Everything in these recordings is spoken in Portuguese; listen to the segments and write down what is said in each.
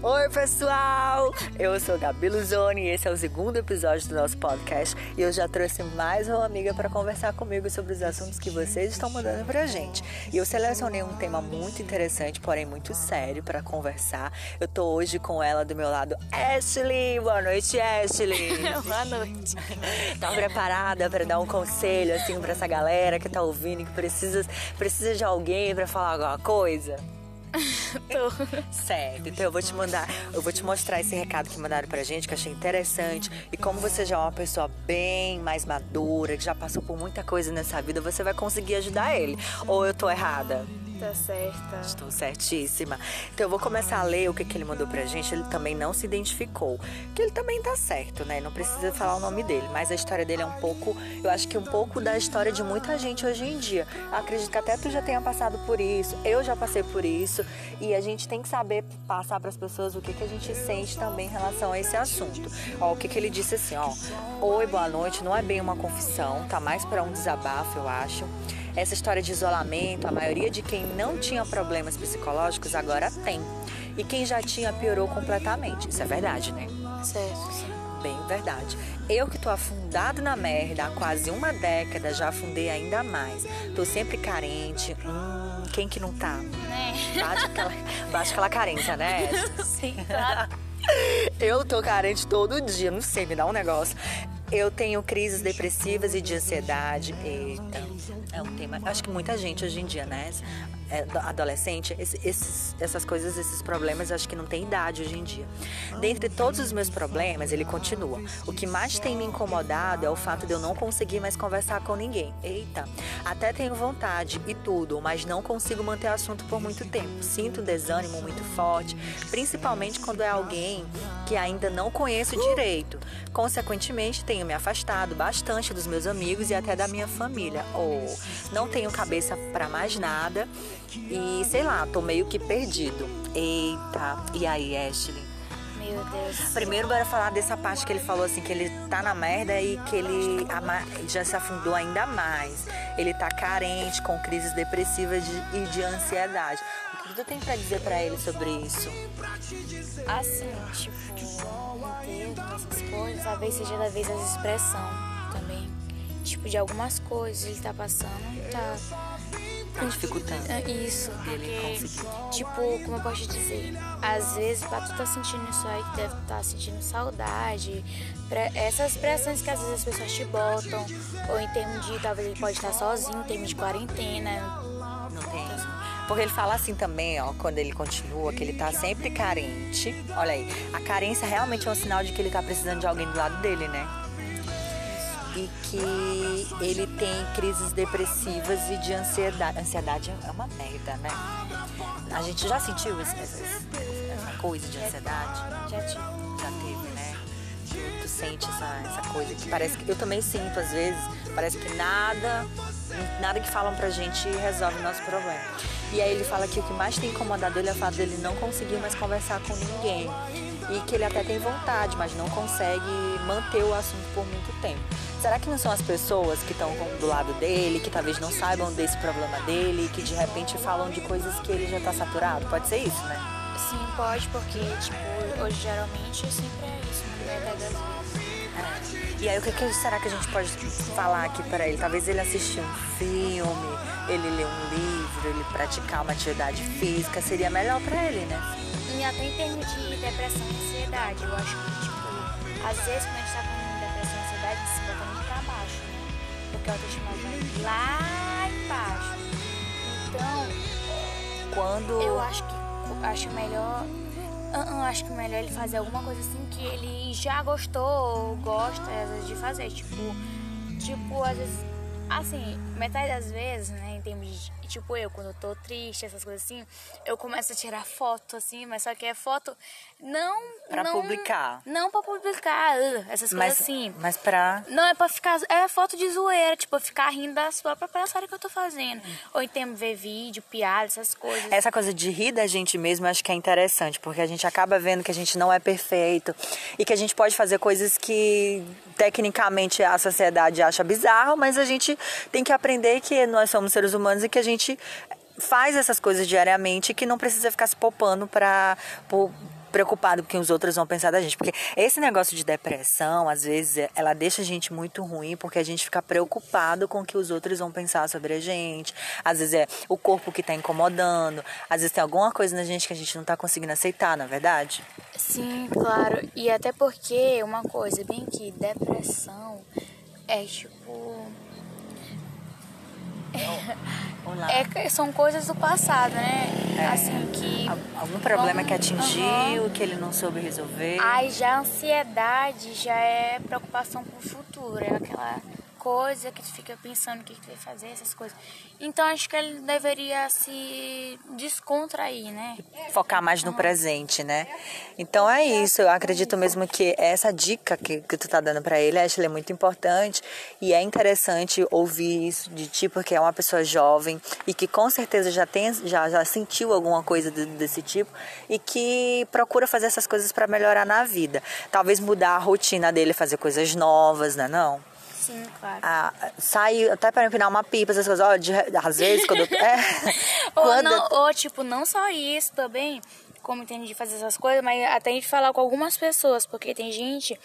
Oi, pessoal! Eu sou Gabi Luzoni e esse é o segundo episódio do nosso podcast e eu já trouxe mais uma amiga para conversar comigo sobre os assuntos que vocês estão mandando pra gente. E eu selecionei um tema muito interessante, porém muito sério para conversar. Eu tô hoje com ela do meu lado, Ashley. Boa noite, Ashley. Boa noite. Tá preparada para dar um conselho assim para essa galera que tá ouvindo que precisa precisa de alguém para falar alguma coisa? Tô. Certo, então eu vou te mandar, eu vou te mostrar esse recado que mandaram pra gente, que achei interessante. E como você já é uma pessoa bem mais madura, que já passou por muita coisa nessa vida, você vai conseguir ajudar ele. Ou eu tô errada? Tá certa. Estou certíssima. Então eu vou começar a ler o que, que ele mandou pra gente. Ele também não se identificou. Que ele também tá certo, né? Não precisa falar o nome dele. Mas a história dele é um pouco, eu acho que um pouco da história de muita gente hoje em dia. Acredito que até tu já tenha passado por isso. Eu já passei por isso. E a gente tem que saber passar para as pessoas o que, que a gente sente também em relação a esse assunto. Ó, o que, que ele disse assim, ó. Oi, boa noite. Não é bem uma confissão, tá mais para um desabafo, eu acho. Essa história de isolamento, a maioria de quem não tinha problemas psicológicos agora tem. E quem já tinha piorou completamente. Isso é verdade, né? Certo. Bem verdade. Eu que tô afundado na merda há quase uma década, já afundei ainda mais. Tô sempre carente. Hum, quem que não tá? Né? Bate aquela, bate aquela carência, né? Sim, claro. Eu tô carente todo dia, não sei, me dá um negócio. Eu tenho crises depressivas e de ansiedade. Eita, é um tema. Acho que muita gente hoje em dia, né? É, adolescente, esses, essas coisas, esses problemas, acho que não tem idade hoje em dia. Dentre todos os meus problemas, ele continua. O que mais tem me incomodado é o fato de eu não conseguir mais conversar com ninguém. Eita, até tenho vontade e tudo, mas não consigo manter o assunto por muito tempo. Sinto um desânimo muito forte, principalmente quando é alguém que ainda não conheço direito. Consequentemente, tenho me afastado bastante dos meus amigos e até da minha família. Ou oh, não tenho cabeça para mais nada e sei lá, tô meio que perdido. Eita, e aí, Ashley? Meu Deus. Primeiro, bora falar dessa parte que ele falou assim, que ele tá na merda e que ele já se afundou ainda mais. Ele tá carente, com crises depressivas e de ansiedade. Que tu tem pra dizer pra ele sobre isso? Assim, tipo, entendo essas coisas, talvez seja da vez as expressão também. Tipo, de algumas coisas ele tá passando, tá tá dificultando. É isso. Conseguir. Tipo, como eu posso dizer? Às vezes, pra tu tá sentindo isso aí, tu deve estar tá sentindo saudade. Essas pressões que às vezes as pessoas te botam. Ou em termos de, talvez ele pode estar sozinho, em termos de quarentena. Porque ele fala assim também, ó, quando ele continua, que ele tá sempre carente. Olha aí, a carência realmente é um sinal de que ele tá precisando de alguém do lado dele, né? e que ele tem crises depressivas e de ansiedade. Ansiedade é uma merda, né? A gente já sentiu essa, essa coisa de ansiedade? Já tive. Já teve, né? Tu sente essa, essa coisa que parece que. Eu também sinto às vezes, parece que nada, nada que falam pra gente resolve o nosso problema. E aí ele fala que o que mais tem incomodado ele é o fato dele não conseguir mais conversar com ninguém. E que ele até tem vontade, mas não consegue manter o assunto por muito tempo. Será que não são as pessoas que estão do lado dele, que talvez não saibam desse problema dele, que de repente falam de coisas que ele já está saturado? Pode ser isso, né? Sim, pode, porque, tipo, hoje geralmente sempre é isso, na verdade das vezes. É. E aí, o que, que, será que a gente pode falar aqui para ele? Talvez ele assistir um filme, ele ler um livro, ele praticar uma atividade física, seria melhor para ele, né? E até em termos de depressão e ansiedade, eu acho que, tipo, às vezes quando a gente tá com depressão e ansiedade, se bota muito pra baixo, né? Porque a autoestima vai lá embaixo. Então, quando. Eu acho que acho melhor. Eu acho que melhor ele fazer alguma coisa assim que ele já gostou ou gosta às vezes de fazer. Tipo, tipo, às vezes. Assim, metade das vezes, né, em termos de tipo eu, quando eu tô triste, essas coisas assim, eu começo a tirar foto, assim, mas só que é foto não. Pra não, publicar. Não pra publicar, uh, essas mas, coisas assim. Mas pra. Não, é pra ficar. É foto de zoeira, tipo, ficar rindo da sua própria história que eu tô fazendo. Ou então ver vídeo, piada, essas coisas. Essa coisa de rir da gente mesmo, eu acho que é interessante, porque a gente acaba vendo que a gente não é perfeito e que a gente pode fazer coisas que tecnicamente a sociedade acha bizarro, mas a gente tem que aprender que nós somos seres humanos e que a gente faz essas coisas diariamente que não precisa ficar se poupando para preocupado com o que os outros vão pensar da gente. Porque esse negócio de depressão, às vezes, ela deixa a gente muito ruim porque a gente fica preocupado com o que os outros vão pensar sobre a gente. Às vezes é o corpo que está incomodando, às vezes tem alguma coisa na gente que a gente não está conseguindo aceitar, na é verdade? Sim, claro. E até porque uma coisa, bem que depressão é tipo. É, são coisas do passado, né? É, assim que. Algum problema que atingiu, uhum. que ele não soube resolver. Aí já a ansiedade já é preocupação pro futuro. É aquela coisa que tu fica pensando o que, que tu vai fazer, essas coisas. Então acho que ele deveria se descontrair, né? Focar mais no presente, né? Então é isso. Eu acredito mesmo que essa dica que, que tu tá dando para ele, acho que é muito importante e é interessante ouvir isso de ti, porque é uma pessoa jovem e que com certeza já tem, já, já sentiu alguma coisa desse tipo e que procura fazer essas coisas para melhorar na vida. Talvez mudar a rotina dele, fazer coisas novas, né? Não? Sim, claro. Ah, sai até para empinar uma pipa, essas coisas. Ó, de, às vezes, quando. É, ou, quando... Não, ou, tipo, não só isso também como entende de fazer essas coisas, mas até a gente falar com algumas pessoas, porque tem gente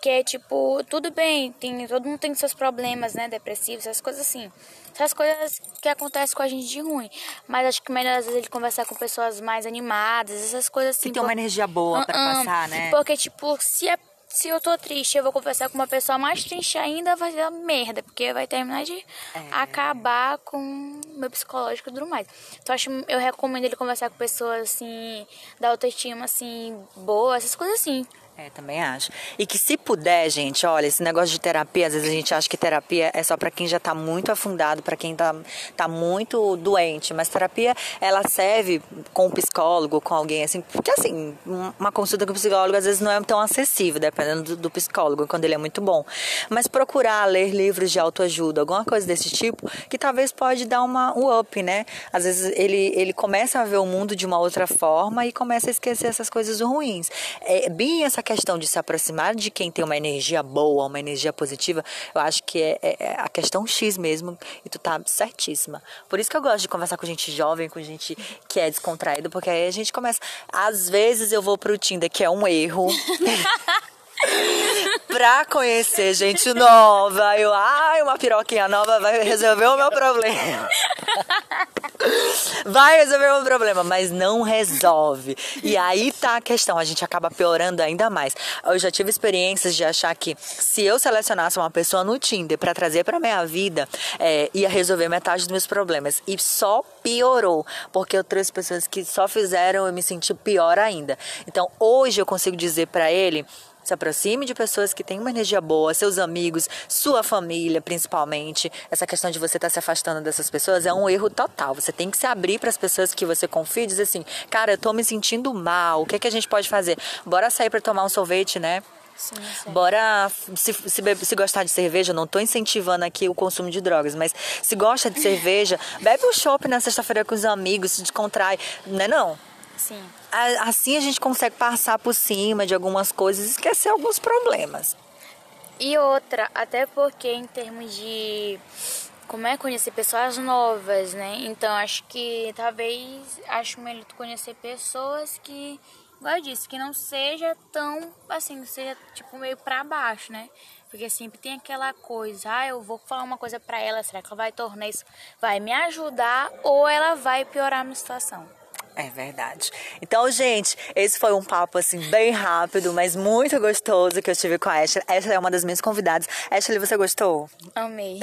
que é tipo, tudo bem, tem, todo mundo tem seus problemas, né, depressivos, essas coisas assim. Essas coisas que acontecem com a gente de ruim. Mas acho que melhor às vezes ele conversar com pessoas mais animadas, essas coisas assim. Que tem uma energia boa uh -uh, para passar, né? Porque, tipo, se é se eu tô triste, eu vou conversar com uma pessoa mais triste ainda, vai dar merda, porque vai terminar de é. acabar com meu psicológico e tudo mais. Então acho, eu recomendo ele conversar com pessoas assim, da autoestima assim, boa, essas coisas assim. É, também acho. E que se puder, gente, olha, esse negócio de terapia, às vezes a gente acha que terapia é só para quem já tá muito afundado, para quem tá, tá muito doente, mas terapia ela serve com um psicólogo, com alguém assim, porque assim, uma consulta com um psicólogo às vezes não é tão acessível, dependendo do, do psicólogo, quando ele é muito bom. Mas procurar ler livros de autoajuda, alguma coisa desse tipo, que talvez pode dar uma um up, né? Às vezes ele ele começa a ver o mundo de uma outra forma e começa a esquecer essas coisas ruins. É bem essa questão de se aproximar de quem tem uma energia boa, uma energia positiva, eu acho que é, é, é, a questão X mesmo e tu tá certíssima. Por isso que eu gosto de conversar com gente jovem, com gente que é descontraída, porque aí a gente começa. Às vezes eu vou pro Tinder, que é um erro. pra conhecer gente nova. Eu, ai, uma piroquinha nova vai resolver o meu problema. vai resolver o problema, mas não resolve. E aí tá a questão, a gente acaba piorando ainda mais. Eu já tive experiências de achar que se eu selecionasse uma pessoa no Tinder para trazer para minha vida, é, ia resolver metade dos meus problemas. E só piorou, porque eu trouxe pessoas que só fizeram eu me sentir pior ainda. Então hoje eu consigo dizer para ele se aproxime de pessoas que têm uma energia boa, seus amigos, sua família, principalmente. Essa questão de você estar tá se afastando dessas pessoas é um erro total. Você tem que se abrir para as pessoas que você confia e dizer assim: cara, eu tô me sentindo mal, o que, é que a gente pode fazer? Bora sair para tomar um sorvete, né? Sim, Bora se, se, se, gostar de cerveja, não estou incentivando aqui o consumo de drogas, mas se gosta de cerveja, bebe um chopp na sexta-feira com os amigos, se descontrai, não é não? Sim. Assim a gente consegue passar por cima de algumas coisas e esquecer alguns problemas. E outra, até porque em termos de como é conhecer pessoas novas, né? Então acho que talvez acho melhor tu conhecer pessoas que, igual eu disse, que não seja tão assim, seja tipo meio para baixo, né? Porque sempre tem aquela coisa, ah, eu vou falar uma coisa para ela, será que ela vai tornar isso, vai me ajudar ou ela vai piorar a minha situação? É verdade. Então, gente, esse foi um papo assim bem rápido, mas muito gostoso que eu tive com a Ashley. Ashley é uma das minhas convidadas. Ashley, você gostou? Amei.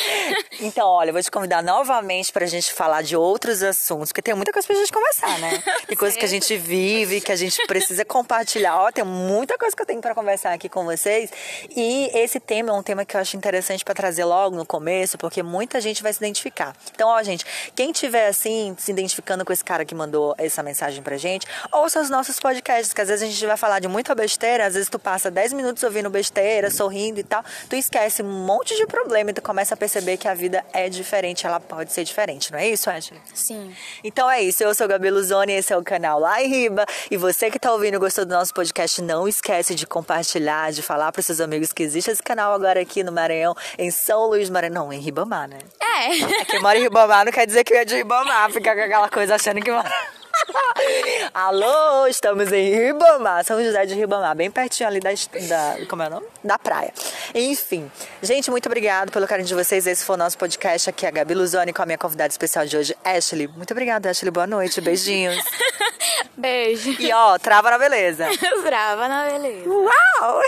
então, olha, eu vou te convidar novamente pra gente falar de outros assuntos, porque tem muita coisa pra gente conversar, né? Tem coisas que a gente vive, que a gente precisa compartilhar. Ó, tem muita coisa que eu tenho para conversar aqui com vocês. E esse tema é um tema que eu acho interessante para trazer logo no começo, porque muita gente vai se identificar. Então, ó, gente, quem tiver assim se identificando com esse cara que mandou mandou essa mensagem pra gente. Ouça os nossos podcasts, que às vezes a gente vai falar de muita besteira, às vezes tu passa 10 minutos ouvindo besteira, sorrindo e tal, tu esquece um monte de problema e tu começa a perceber que a vida é diferente, ela pode ser diferente, não é isso, Ashley? Sim. Então é isso, eu sou Gabi Luzoni, esse é o canal Lá em Riba, e você que tá ouvindo e gostou do nosso podcast, não esquece de compartilhar, de falar pros seus amigos que existe esse canal agora aqui no Maranhão, em São Luís Maranhão, não, em Ribamar, né? É. É que mora em Ribamar não quer dizer que é de Ribamar, fica com aquela coisa achando que mora... Alô, estamos em Ribamar, São José de Ribamar, bem pertinho ali da, da, como é o nome? Da praia. Enfim, gente, muito obrigado pelo carinho de vocês. Esse foi o nosso podcast aqui, a Gabi Luzoni, com a minha convidada especial de hoje, Ashley. Muito obrigada, Ashley. Boa noite, beijinhos. Beijo. E ó, trava na beleza. Brava na beleza. Uau!